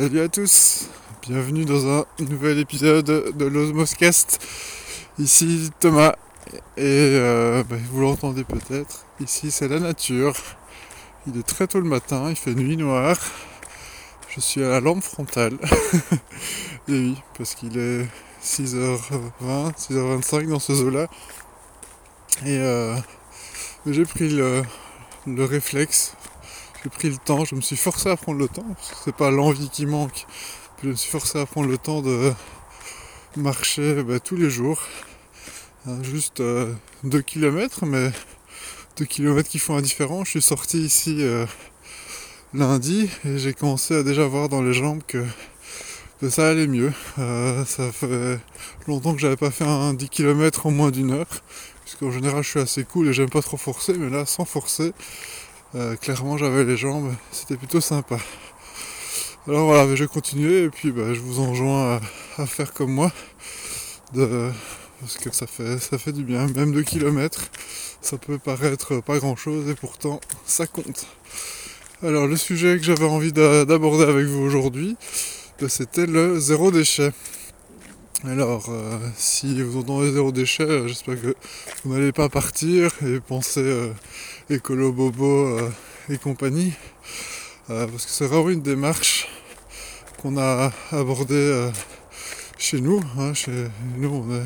Salut à tous, bienvenue dans un nouvel épisode de l'Osmoscast. Ici Thomas et euh, bah, vous l'entendez peut-être, ici c'est la nature. Il est très tôt le matin, il fait nuit noire. Je suis à la lampe frontale. et oui, parce qu'il est 6h20, 6h25 dans ce zoo-là. Et euh, j'ai pris le, le réflexe j'ai pris le temps, je me suis forcé à prendre le temps, parce que c'est pas l'envie qui manque, je me suis forcé à prendre le temps de marcher bah, tous les jours, hein, juste 2 euh, km, mais 2 km qui font un différent. Je suis sorti ici euh, lundi et j'ai commencé à déjà voir dans les jambes que, ça allait mieux. Euh, ça fait longtemps que j'avais pas fait un 10 km en moins d'une heure, puisqu'en général je suis assez cool et j'aime pas trop forcer, mais là sans forcer, euh, clairement j'avais les jambes, c'était plutôt sympa. Alors voilà, je vais continuer et puis bah, je vous enjoins à, faire comme moi. parce que ça fait, ça fait du bien, même 2 km, ça peut paraître pas grand chose et pourtant ça compte. Alors le sujet que j'avais envie d'aborder avec vous aujourd'hui, bah, c'était le zéro déchet. Alors, euh, si vous entendez zéro déchet, euh, j'espère que vous n'allez pas partir et penser euh, écolo bobo et compagnie, parce que c'est vraiment une démarche qu'on a abordée chez nous. Hein, chez nous,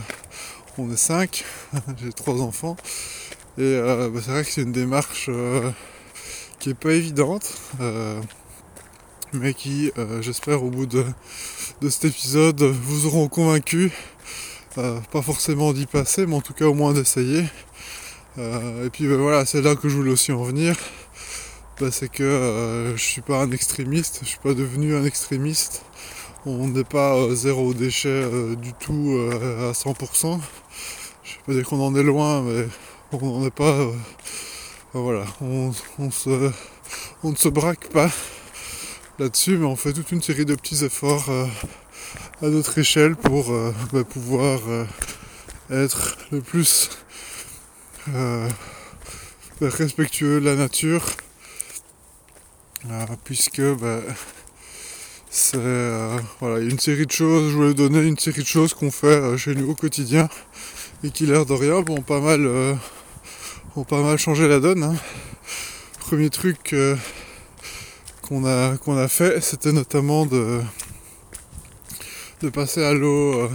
on est, cinq, j'ai trois enfants, et bah, c'est vrai que c'est une démarche qui est pas évidente mais qui, euh, j'espère, au bout de, cet épisode, vous auront convaincu, euh, pas forcément d'y passer, mais en tout cas au moins d'essayer. Euh, et puis ben voilà, c'est là que je voulais aussi en venir. Ben, c'est que je suis pas un extrémiste, je suis pas devenu un extrémiste. On n'est pas zéro déchet du tout à 100%. Je pas dire qu'on en est loin, mais on n'en est pas. voilà, on, se, on ne se braque pas là-dessus, mais on fait toute une série de petits efforts euh, à notre échelle pour euh, bah, pouvoir euh, être le plus respectueux de la nature, puisque bah, c'est voilà, une série de choses, je voulais donner une série de choses qu'on fait chez nous au quotidien et qui l'air de rien vont pas mal ont pas mal changé la donne. Hein. Premier truc qu'on a, a fait, c'était notamment de, de passer à l'eau euh,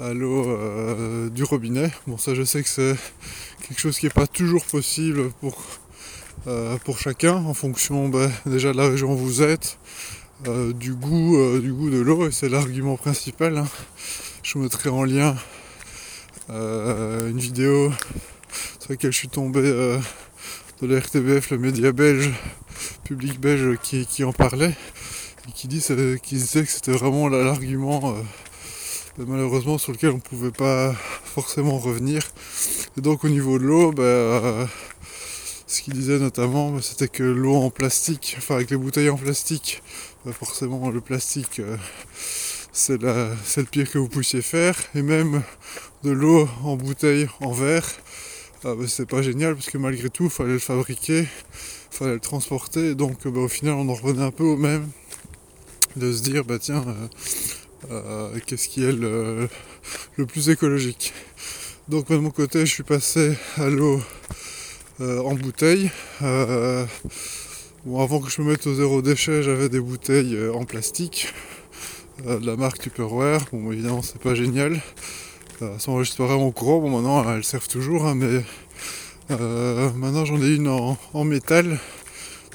à l'eau euh, du robinet. Bon ça je sais que c'est quelque chose qui n'est pas toujours possible pour, euh, pour chacun en fonction bah, déjà de la région où vous êtes, du goût du goût de l'eau et c'est l'argument principal. Hein. Je mettrai en lien une vidéo sur laquelle je suis tombé de la RTBF, le média belge, public belge qui, en parlait et qui, disait que c'était vraiment l'argument euh, malheureusement sur lequel on ne pouvait pas forcément revenir. Et donc au niveau de l'eau, bah, euh, ce qu'il disait notamment, bah, c'était que l'eau en plastique, enfin avec les bouteilles en plastique, bah, forcément le plastique euh, c'est le pire que vous puissiez faire. Et même de l'eau en bouteille en verre, ah bah, c'est pas génial parce que malgré tout, il fallait le fabriquer, il fallait le transporter, donc bah, au final, on en revenait un peu au même de se dire, bah tiens, euh, euh, qu'est-ce qui est le, plus écologique. Donc de mon côté, je suis passé à l'eau euh, en bouteille. bon, avant que je me mette au zéro déchet, j'avais des bouteilles en plastique de la marque Tupperware. Bon, évidemment, c'est pas génial. Euh, sont enregistrées vraiment gros. Bon, maintenant elles servent toujours, hein, mais euh, maintenant j'en ai une en, métal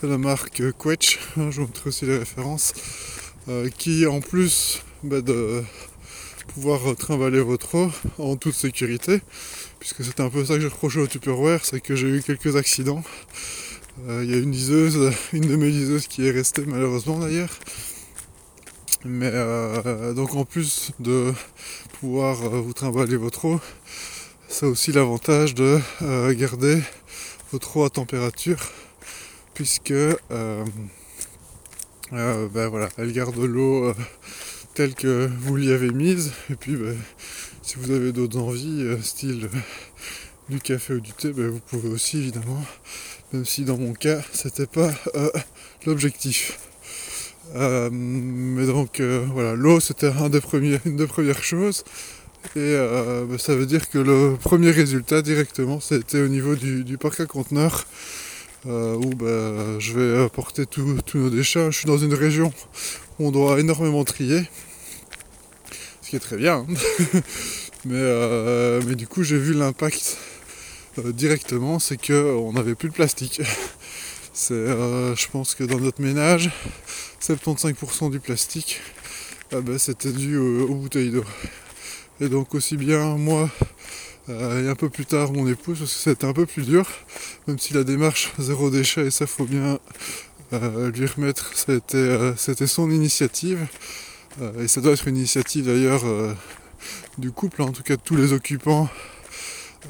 de la marque Quetch. Hein, je vous montrer aussi les références. Euh, qui en plus bah, de pouvoir trimballer votre eau en toute sécurité, puisque c'était un peu ça que j'ai reproché au Tupperware, c'est que j'ai eu quelques accidents. Il y a une liseuse, une de mes liseuses qui est restée malheureusement d'ailleurs, mais euh, donc en plus de pouvoir euh, vous trimballer votre eau, ça a aussi l'avantage de euh, garder votre eau à température puisque ben voilà, elle garde l'eau telle que vous l'y avez mise. Et puis ben, si vous avez d'autres envies, style du café ou du thé, ben, vous pouvez aussi évidemment, même si dans mon cas c'était pas l'objectif. Mais donc voilà, l'eau c'était une des premières choses. Et bah, ça veut dire que le premier résultat directement, c'était au niveau du, parc à conteneurs, où bah, je vais apporter tous nos déchets. Je suis dans une région où on doit énormément trier, ce qui est très bien. Hein. mais, mais du coup, j'ai vu l'impact euh, directement, c'est qu'on n'avait plus de plastique. Euh, je pense que dans notre ménage, 75% du plastique, ah ben, c'était dû aux, bouteilles d'eau. Et donc aussi bien moi euh, et un peu plus tard mon épouse, parce que c'était un peu plus dur, même si la démarche zéro déchet, et ça faut bien lui remettre, c'était, c'était son initiative. et ça doit être une initiative d'ailleurs du couple, en tout cas de tous les occupants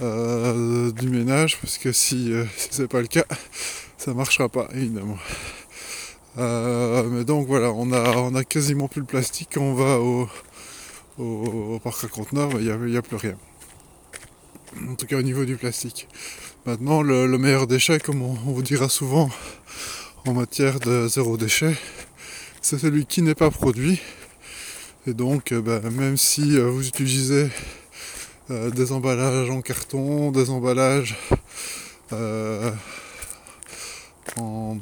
euh, du ménage parce que si, euh, si c'est pas le cas, ça marchera pas évidemment. Euh, mais donc voilà, on a, on a quasiment plus le plastique quand on va au, au, parc à conteneurs, il n'y a, plus rien. En tout cas au niveau du plastique. Maintenant, le, meilleur déchet, comme on, vous dira souvent en matière de zéro déchet, c'est celui qui n'est pas produit. Et donc, ben, même si vous utilisez euh, des emballages en carton, des emballages euh, en,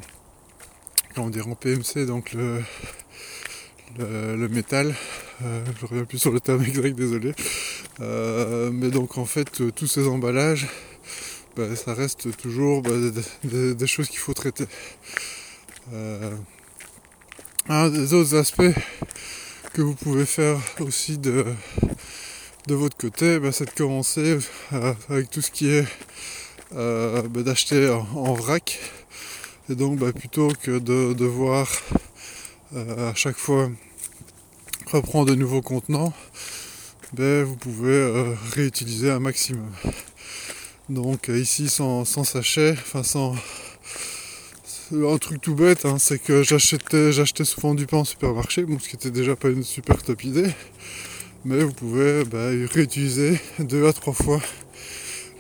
comment dire, en PMC, donc le, métal. Euh, je reviens plus sur le terme exact, désolé. mais donc en fait, tous ces emballages, bah, ça reste toujours bah, des, choses qu'il faut traiter. un des autres aspects que vous pouvez faire aussi de, de votre côté, bah, c'est de commencer euh, avec tout ce qui est euh, bah, d'acheter en, vrac. Et donc bah, plutôt que de devoir euh, à chaque fois reprendre de nouveaux contenants, vous pouvez réutiliser un maximum. Donc ici sans, sachet, enfin sans un truc tout bête, hein, c'est que j'achetais, souvent du pain au supermarché, ce qui était déjà pas une super top idée mais vous pouvez bah, réutiliser deux à trois fois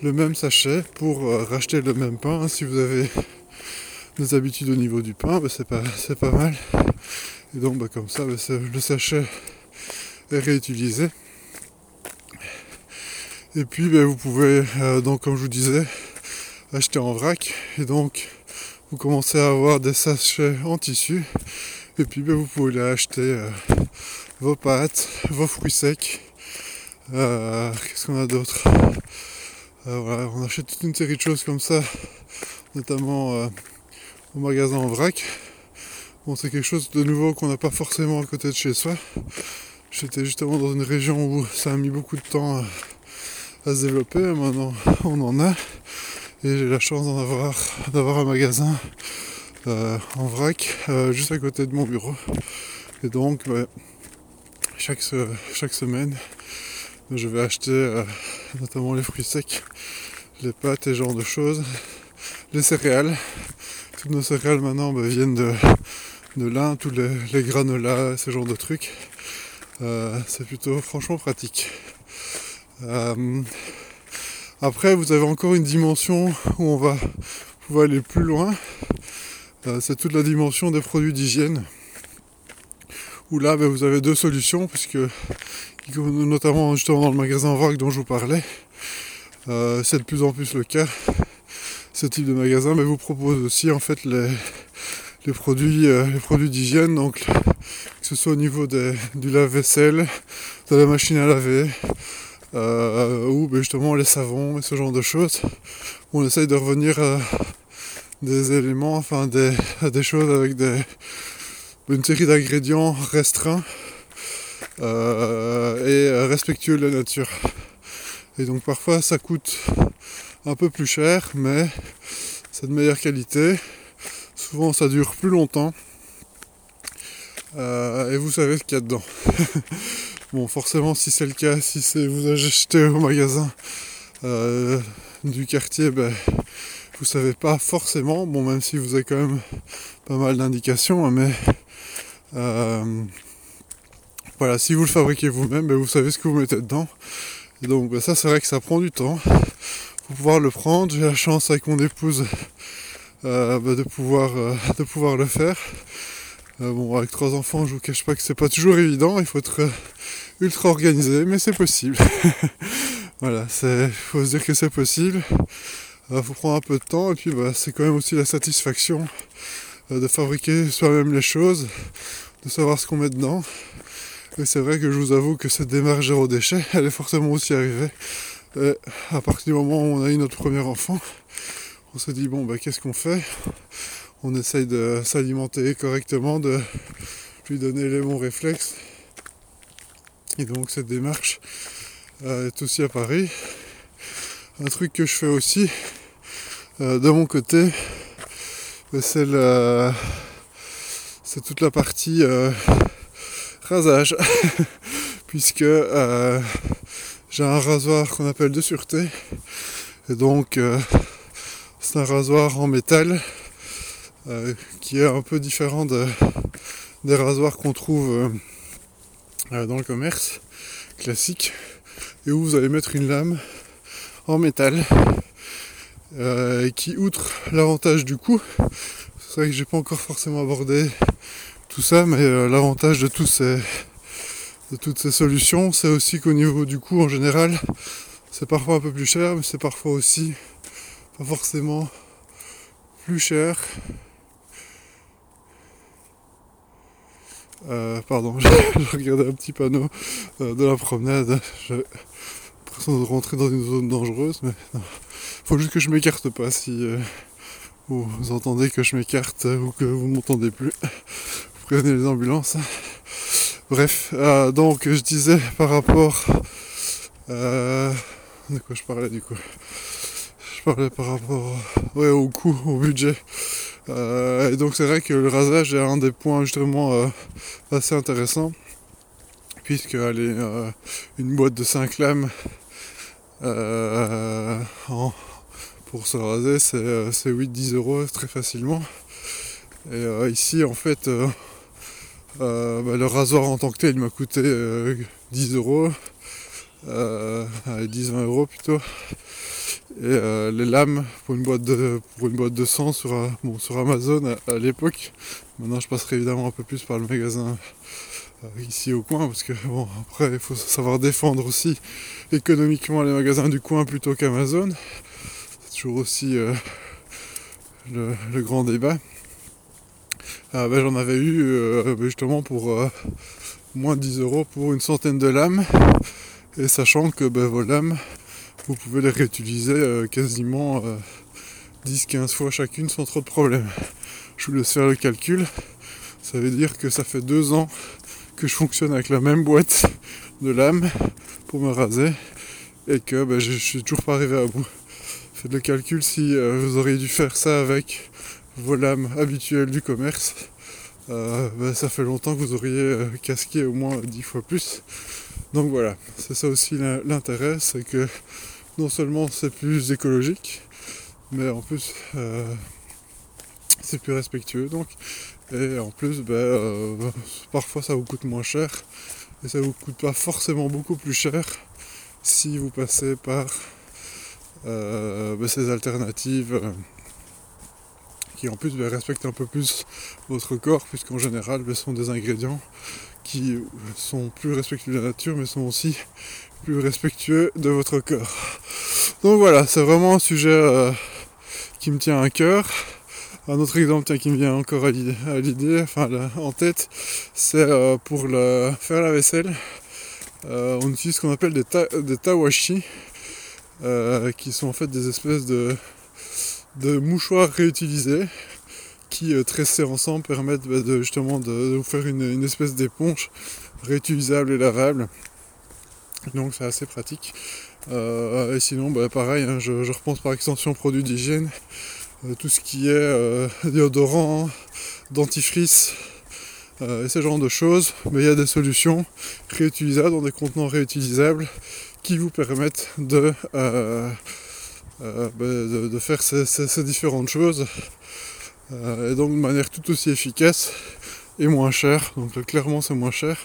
le même sachet pour euh, racheter le même pain. Si vous avez des habitudes au niveau du pain, bah, c'est pas, pas mal. Et donc bah, comme ça, le sachet est réutilisé. Et puis vous pouvez euh, donc comme je vous disais acheter en vrac et donc vous commencez à avoir des sachets en tissu et puis vous pouvez les acheter euh, vos pâtes, vos fruits secs. Euh, qu'est-ce qu'on a d'autre euh, On achète toute une série de choses comme ça, notamment euh, au magasin en vrac. Bon, c'est quelque chose de nouveau qu'on n'a pas forcément à côté de chez soi. J'étais justement dans une région où ça a mis beaucoup de temps à, se développer. Maintenant, on en a. Et j'ai la chance d'en avoir, d'avoir un magasin en vrac juste à côté de mon bureau. Et donc, bah, chaque, semaine, je vais acheter euh, notamment les fruits secs, les pâtes et ce genre de choses, les céréales. Toutes nos céréales maintenant bah, viennent de, de l'Inde, tous les, les, granolas, ce genre de trucs. Euh, c'est plutôt franchement pratique. Euh, après, vous avez encore une dimension où on va pouvoir aller plus loin. c'est toute la dimension des produits d'hygiène où là ben, vous avez deux solutions puisque notamment justement dans le magasin vrac dont je vous parlais euh, c'est de plus en plus le cas ce type de magasin mais vous propose aussi en fait les, produits euh, les produits d'hygiène donc que ce soit au niveau du lave-vaisselle de la machine à laver euh, ou ben, justement les savons et ce genre de choses. On essaye de revenir à des éléments enfin des, à des choses avec des une série d'ingrédients restreints euh, et respectueux de la nature. Et donc parfois ça coûte un peu plus cher, mais c'est de meilleure qualité. Souvent ça dure plus longtemps. Euh, et vous savez ce qu'il y a dedans. bon, forcément, si c'est le cas, si c'est vous achetez au magasin euh, du quartier, ben, vous savez pas forcément. Bon, même si vous avez quand même pas mal d'indications, hein, mais euh, voilà, si vous le fabriquez vous-même, ben, vous savez ce que vous mettez dedans. Donc ben, ça c'est vrai que ça prend du temps pour pouvoir le prendre. J'ai la chance avec mon épouse euh, ben, de, pouvoir, euh, de pouvoir le faire. bon, avec trois enfants, je vous cache pas que c'est pas toujours évident, il faut être ultra organisé, mais c'est possible. voilà, il faut se dire que c'est possible. Il faut prendre un peu de temps et puis bah, c'est quand même aussi la satisfaction de fabriquer soi-même les choses, de savoir ce qu'on met dedans. Et c'est vrai que je vous avoue que cette démarche zéro déchet, elle est forcément aussi arrivée à partir du moment où on a eu notre premier enfant. On s'est dit bon bah qu'est-ce qu'on fait? On essaye de s'alimenter correctement, de lui donner les bons réflexes. Et donc cette démarche euh, est aussi à Paris. Un truc que je fais aussi euh, de mon côté, c'est c'est toute la partie euh, rasage, puisque j'ai un rasoir qu'on appelle de sûreté, et donc c'est un rasoir en métal qui est un peu différent des rasoirs qu'on trouve dans le commerce classique. Et où vous allez mettre une lame en métal euh, qui outre l'avantage du coup c'est vrai que j'ai pas encore forcément abordé tout ça mais euh, l'avantage de, ces, de toutes ces solutions c'est aussi qu'au niveau du coût en général c'est parfois un peu plus cher mais c'est parfois aussi pas forcément plus cher Euh, pardon, je, regardais un petit panneau de la promenade. L'impression de rentrer dans une zone dangereuse, mais il faut juste que je m'écarte pas si euh, vous, entendez que je m'écarte ou que vous m'entendez plus. Vous prévenez les ambulances. Bref, donc je disais par rapport de quoi je parlais du coup Je parlais par rapport au coût, au budget. Euh, et donc c'est vrai que le rasage est un des points justement euh, assez intéressants, puisque allez, euh, une boîte de 5 lames pour se raser c'est 8-10 euros très facilement. Et ici en fait bah, le rasoir en tant que tel m'a coûté 10 euros, 10-20 euros plutôt. Et euh, les lames pour une boîte de, pour une boîte de 100 sur, euh, sur Amazon à, l'époque. Maintenant je passerai évidemment un peu plus par le magasin euh, ici au coin parce que bon après il faut savoir défendre aussi économiquement les magasins du coin plutôt qu'Amazon. C'est toujours aussi le, grand débat. Ben, j'en avais eu ben, justement pour moins de 10 euros pour une centaine de lames. Et sachant que ben, vos lames vous pouvez les réutiliser euh, quasiment 10-15 euh, fois chacune sans trop de problèmes. Je vous laisse faire le calcul. Ça veut dire que ça fait deux ans que je fonctionne avec la même boîte de lames pour me raser et que ben, je, suis toujours pas arrivé à bout. Faites le calcul si euh, vous auriez dû faire ça avec vos lames habituelles du commerce. Ben, ça fait longtemps que vous auriez casqué au moins 10 fois plus. Donc voilà, c'est ça aussi l'intérêt, c'est que non seulement c'est plus écologique, mais en plus euh, c'est plus respectueux donc. Et en plus, ben, euh, parfois ça vous coûte moins cher. Et ça vous coûte pas forcément beaucoup plus cher si vous passez par euh, ben, ces alternatives qui en plus ben, respectent un peu plus votre corps, puisqu'en général ce sont des ingrédients qui sont plus respectueux de la nature, mais sont aussi plus respectueux de votre corps. Donc voilà, c'est vraiment un sujet euh, qui me tient à cœur. Un autre exemple qui me vient encore à l'idée, enfin en tête, c'est euh, pour faire la vaisselle. Euh, on utilise ce qu'on appelle des, tawashi, qui sont en fait des espèces de, mouchoirs réutilisés qui tressés ensemble permettent bah, justement de, vous faire une, espèce d'éponge réutilisable et lavable donc c'est assez pratique. Euh, et sinon, bah, pareil, hein, je, repense par extension produits d'hygiène, euh, tout ce qui est euh, déodorant, dentifrice et ce genre de choses. Mais il y a des solutions réutilisables dans des contenants réutilisables qui vous permettent de, bah, de, faire ces, différentes choses. et donc de manière tout aussi efficace et moins cher. Donc clairement c'est moins cher.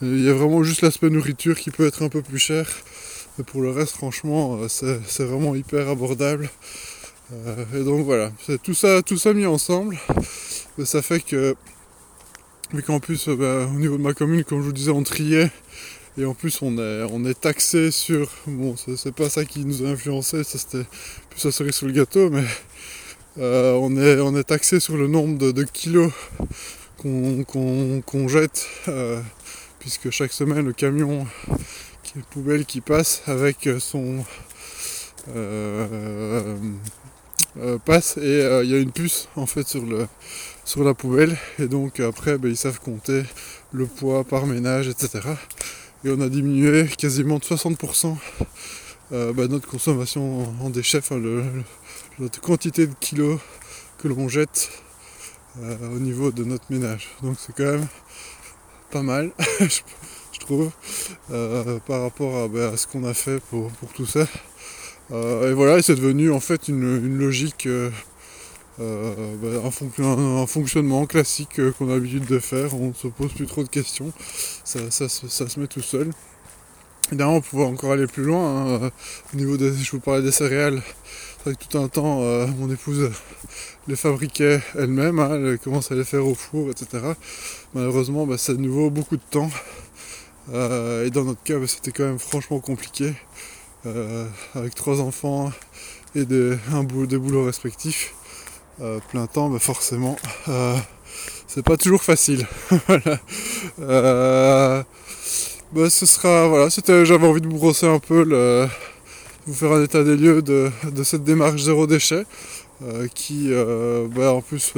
Il y a vraiment juste l'aspect nourriture qui peut être un peu plus cher. Mais pour le reste franchement euh, c'est vraiment hyper abordable. Euh, et donc voilà, tout ça, tout ça mis ensemble. ça fait que vu qu'en plus bah, au niveau de ma commune, comme je vous disais, on triait et en plus, on est, on est taxé sur. Bon, c'est pas ça qui nous a influencé, ça c'était plus la cerise sur le gâteau, mais euh, on, est, on est taxé sur le nombre de, kilos qu'on jette, euh, puisque chaque semaine, le camion qui est poubelle qui passe avec son. Euh, passe et il y a une puce en fait sur, le, sur la poubelle et donc après ben, ils savent compter le poids par ménage etc et on a diminué quasiment de 60% euh, bah, notre consommation en, déchets, enfin notre quantité de kilos que l'on jette euh, au niveau de notre ménage. Donc c'est quand même pas mal, je, trouve, euh, par rapport bah, à, ce qu'on a fait pour, tout ça. Et voilà, c'est devenu en fait une logique euh, bah, un, fonctionnement classique euh, qu'on a l'habitude de faire, on ne se pose plus trop de questions, ça, se met tout seul. Évidemment, on pouvait encore aller plus loin. Hein, euh, au niveau des, je vous parlais des céréales, c'est tout un temps, mon épouse les fabriquait elle-même, hein, elle commence à les faire au four, etc. Malheureusement, bah, ça nouveau beaucoup de temps. et dans notre cas, bah, c'était quand même franchement compliqué. Avec trois enfants et des, un des boulots respectifs. Euh, plein temps, mais forcément, euh, c'est pas toujours facile. voilà. Euh, bah, ce sera, voilà, c'était, j'avais envie de vous brosser un peu, le, vous faire un état des lieux de, cette démarche zéro déchet, qui, bah, en plus,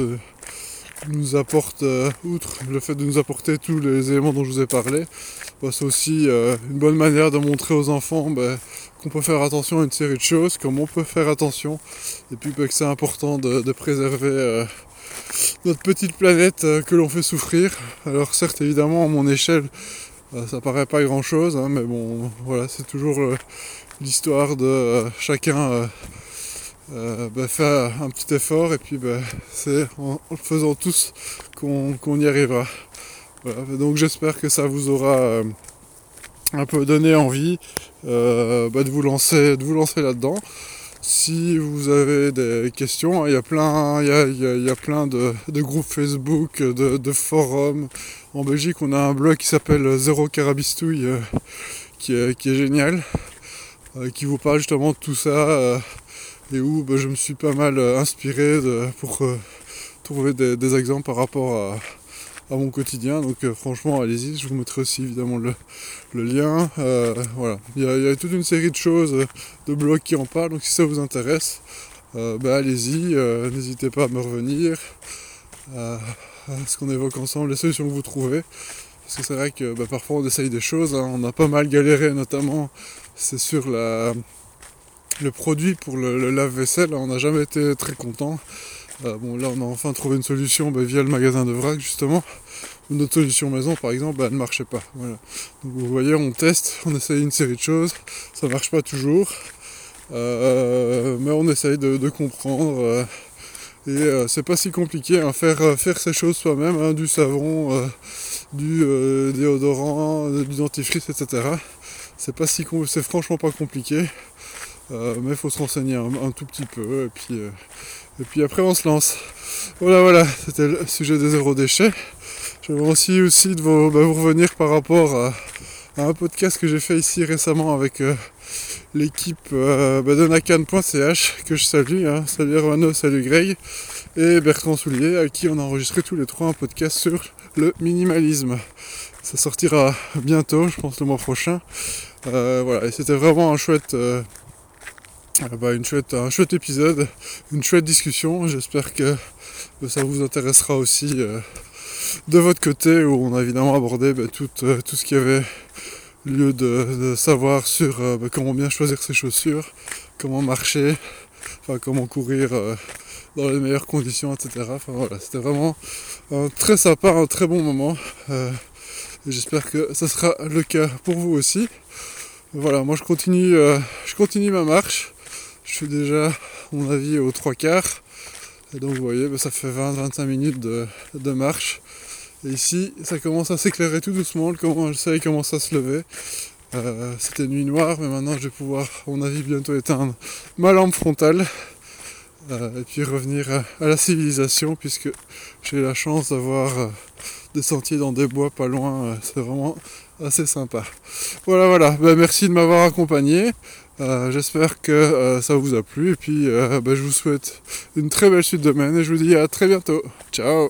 nous apporte, outre le fait de nous apporter tous les éléments dont je vous ai parlé, bah, c'est aussi une bonne manière de montrer aux enfants bah, qu'on peut faire attention à une série de choses, comme on peut faire attention, et puis bah, que c'est important de, préserver euh, notre petite planète euh, que l'on fait souffrir. Alors certes évidemment à mon échelle euh, ça paraît pas grand chose, hein, mais bon voilà c'est toujours l'histoire de chacun bah, faire un petit effort et puis bah, c'est en, le faisant tous qu'on y arrivera. donc j'espère que ça vous aura un peu donner envie euh, bah, de vous lancer, de vous lancer là-dedans. Si vous avez des questions, hein, il y a plein, il y a, plein de, groupes Facebook, de, forums. En Belgique, on a un blog qui s'appelle Zéro Carabistouille, euh, qui, est, génial, euh, qui vous parle justement de tout ça, et où bah, je me suis pas mal inspiré pour trouver des exemples par rapport à, mon quotidien. Donc euh, franchement, allez-y, je vous mettrai aussi évidemment le, lien. Euh, voilà, il y, a, toute une série de choses, euh, de blogs qui en parlent. Donc si ça vous intéresse, bah, allez-y, n'hésitez pas à me revenir. à ce qu'on évoque ensemble, les solutions que vous trouvez. Parce que c'est vrai que bah, parfois on essaye des choses, hein. on a pas mal galéré notamment, c'est sur la, le produit pour le, lave-vaisselle, on n'a jamais été très content. Euh, bon, là, on a enfin trouvé une solution bah, via le magasin de vrac, justement. Notre solution maison, par exemple, bah, ne marchait pas. Donc, vous voyez, on teste, on essaye une série de choses. Ça ne marche pas toujours. Euh, mais on essaye de, comprendre. Euh, et c'est pas si compliqué, hein. faire, faire ces choses soi-même, hein, du savon, du déodorant, du dentifrice, etc. C'est pas si c'est franchement pas compliqué. Mais il faut se renseigner un, tout petit peu et puis et puis après on se lance. Voilà voilà, c'était le sujet des zéro déchets. J'avais aussi aussi de vous, bah, revenir par rapport à, un podcast que j'ai fait ici récemment avec euh, l'équipe euh, bah, de nakan.ch que je salue. Hein. Salut Hermano, salut Greg et Bertrand Soulier à qui on a enregistré tous les trois un podcast sur le minimalisme. Ça sortira bientôt, je pense le mois prochain. Euh, voilà, et c'était vraiment un chouette bah, une chouette, un chouette épisode, une chouette discussion. J'espère que ça vous intéressera aussi euh, de votre côté où on a évidemment abordé bah, tout, euh, tout, ce qui avait lieu de, savoir sur euh, bah, comment bien choisir ses chaussures, comment marcher, enfin, comment courir dans les meilleures conditions, etc. Enfin, voilà, c'était vraiment un très sympa, un très bon moment. J'espère que ça sera le cas pour vous aussi. Voilà, moi je continue, je continue ma marche. Je suis déjà, à mon avis, aux trois quarts. Et donc vous voyez, bah, ça fait 20-25 minutes de, marche. Et ici, ça commence à s'éclairer tout doucement, le soleil commence à se lever. Euh, c'était nuit noire, mais maintenant je vais pouvoir, à mon avis, bientôt éteindre ma lampe frontale. Euh, et puis revenir à, la civilisation, puisque j'ai la chance d'avoir euh, des sentiers dans des bois pas loin. c'est vraiment assez sympa. Voilà, voilà. Ben, merci de m'avoir accompagné. Euh, J'espère que euh, ça vous a plu. Et puis, euh, ben, je vous souhaite une très belle suite de semaine. Et je vous dis à très bientôt. Ciao